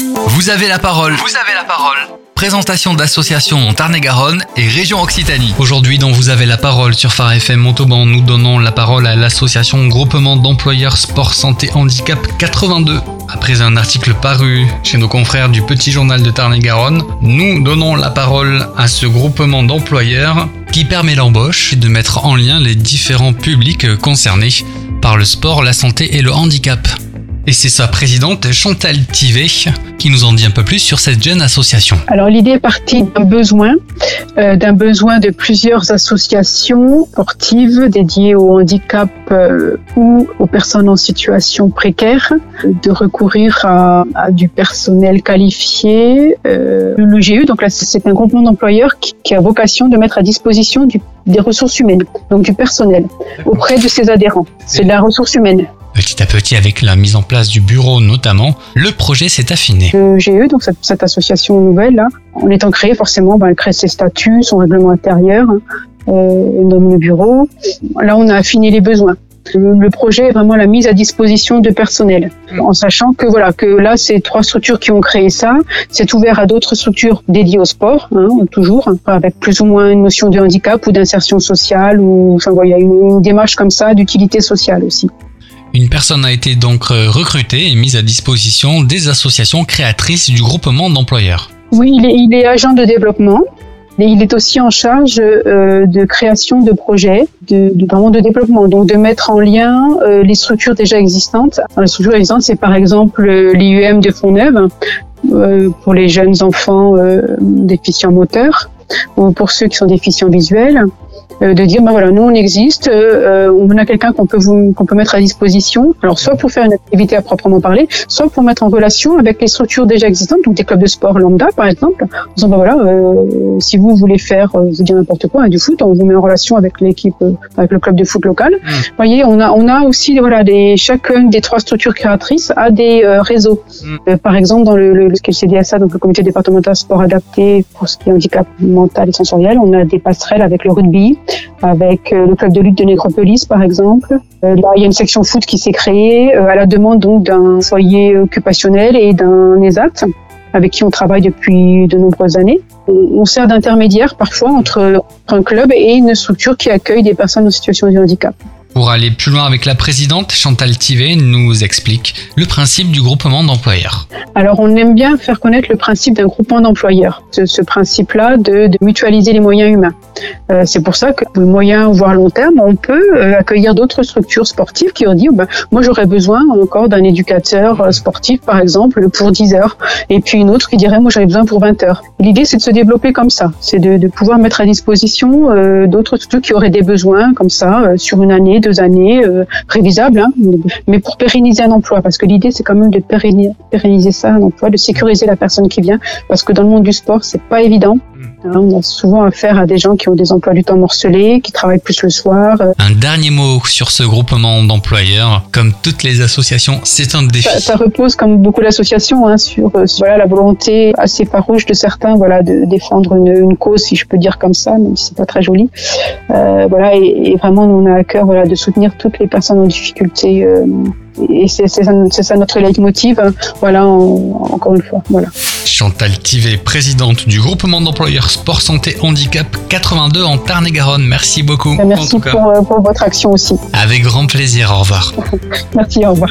Vous avez la parole. Vous avez la parole. Présentation d'associations en Tarn-et-Garonne et région Occitanie. Aujourd'hui, dans Vous avez la parole sur Phare FM Montauban, nous donnons la parole à l'association Groupement d'employeurs Sport Santé Handicap 82. Après un article paru chez nos confrères du Petit Journal de Tarn-et-Garonne, nous donnons la parole à ce groupement d'employeurs qui permet l'embauche et de mettre en lien les différents publics concernés par le sport, la santé et le handicap. Et c'est sa présidente Chantal Tivet qui nous en dit un peu plus sur cette jeune association. Alors l'idée est partie d'un besoin, euh, d'un besoin de plusieurs associations sportives dédiées au handicap euh, ou aux personnes en situation précaire, de recourir à, du personnel qualifié. Euh, le GE, donc là c'est un groupement d'employeurs qui, qui, a vocation de mettre à disposition du, des ressources humaines, donc du personnel, auprès de ses adhérents. C'est de la ressource humaine. Petit à petit, avec la mise en place du bureau notamment, le projet s'est affiné. Le GE, donc cette, association nouvelle, en étant créée, forcément, ben, elle crée ses statuts, son règlement intérieur, euh, nomme le bureau. Là, on a affiné les besoins. Le projet est vraiment la mise à disposition de personnel, en sachant que voilà que là c'est trois structures qui ont créé ça. C'est ouvert à d'autres structures dédiées au sport, hein, toujours avec plus ou moins une notion de handicap ou d'insertion sociale ou enfin il y a une démarche comme ça d'utilité sociale aussi. Une personne a été donc euh, recrutée et mise à disposition des associations créatrices du groupement d'employeurs. Oui, il est, agent de développement. Et il est aussi en charge euh, de création de projets, de, de, vraiment de développement, donc de mettre en lien euh, les structures déjà existantes. les structures existantes, c'est par exemple l'IUM de Fontneuve pour les jeunes enfants déficients moteurs ou pour ceux qui sont déficients visuels. Euh, de dire ben voilà nous on existe, euh, on a quelqu'un qu'on peut vous qu'on peut mettre à disposition. Alors soit pour faire une activité à proprement parler, soit pour mettre en relation avec les structures déjà existantes, donc des clubs de sport lambda par exemple, en disant ben voilà euh, si vous voulez faire euh, je vous dis n'importe quoi hein, du foot, on vous met en relation avec l'équipe avec le club de foot local. Mmh. Vous voyez on a on a aussi voilà des chacune des trois structures créatrices a des réseaux. Mmh. par exemple dans le, le, le CDSA donc le comité départemental sport adapté pour ce qui est handicap mental et sensoriel, on a des passerelles avec le rugby avec euh, le club de lutte de Nécropolis par exemple. Euh, là, il y a une section foot qui s'est créée euh, à la demande donc d'un foyer occupationnel et d'un ESAT avec qui on travaille depuis de nombreuses années. On sert d'intermédiaire parfois entre un club et une structure qui accueille des personnes en situation de handicap. Pour aller plus loin avec la présidente, Chantal Tivet nous explique le principe du groupement d'employeurs. Alors on aime bien faire connaître le principe d'un groupement d'employeurs, ce, principe-là de, mutualiser les moyens humains. Euh, c'est pour ça que moyen voire long terme, on peut euh, accueillir d'autres structures sportives qui ont dit, oh ben, moi j'aurais besoin encore d'un éducateur euh, sportif par exemple pour 10 heures, et puis une autre qui dirait, moi j'aurais besoin pour 20 heures. L'idée c'est de se développer comme ça, c'est de, pouvoir mettre à disposition d'autres structures qui auraient des besoins comme ça sur une année, deux années, euh, hein, mais pour pérenniser un emploi, parce que l'idée c'est quand même de pérenniser ça, un emploi, de sécuriser la personne qui vient, parce que dans le monde du sport c'est pas évident. Hein, on a souvent affaire à des gens qui ont des emplois du temps morcelés, qui travaillent plus le soir. Un dernier mot sur ce groupement d'employeurs. Comme toutes les associations, c'est un défi. Ça, repose, comme beaucoup d'associations, hein, sur, euh, voilà, la volonté assez farouche de certains voilà, de défendre une, une cause, si je peux dire comme ça, même si c'est pas très joli. Euh, voilà, et, et, vraiment, nous, on a à cœur voilà, de soutenir toutes les personnes en difficulté. Euh, et c'est ça, ça, notre leitmotiv. Hein. Voilà, encore une fois. Voilà. Chantal Tivet, présidente du groupement d'employeurs Sport Santé Handicap 82 en Tarn-et-Garonne. Merci beaucoup. Merci pour, pour votre action aussi. Avec grand plaisir. Au revoir. Merci, au revoir.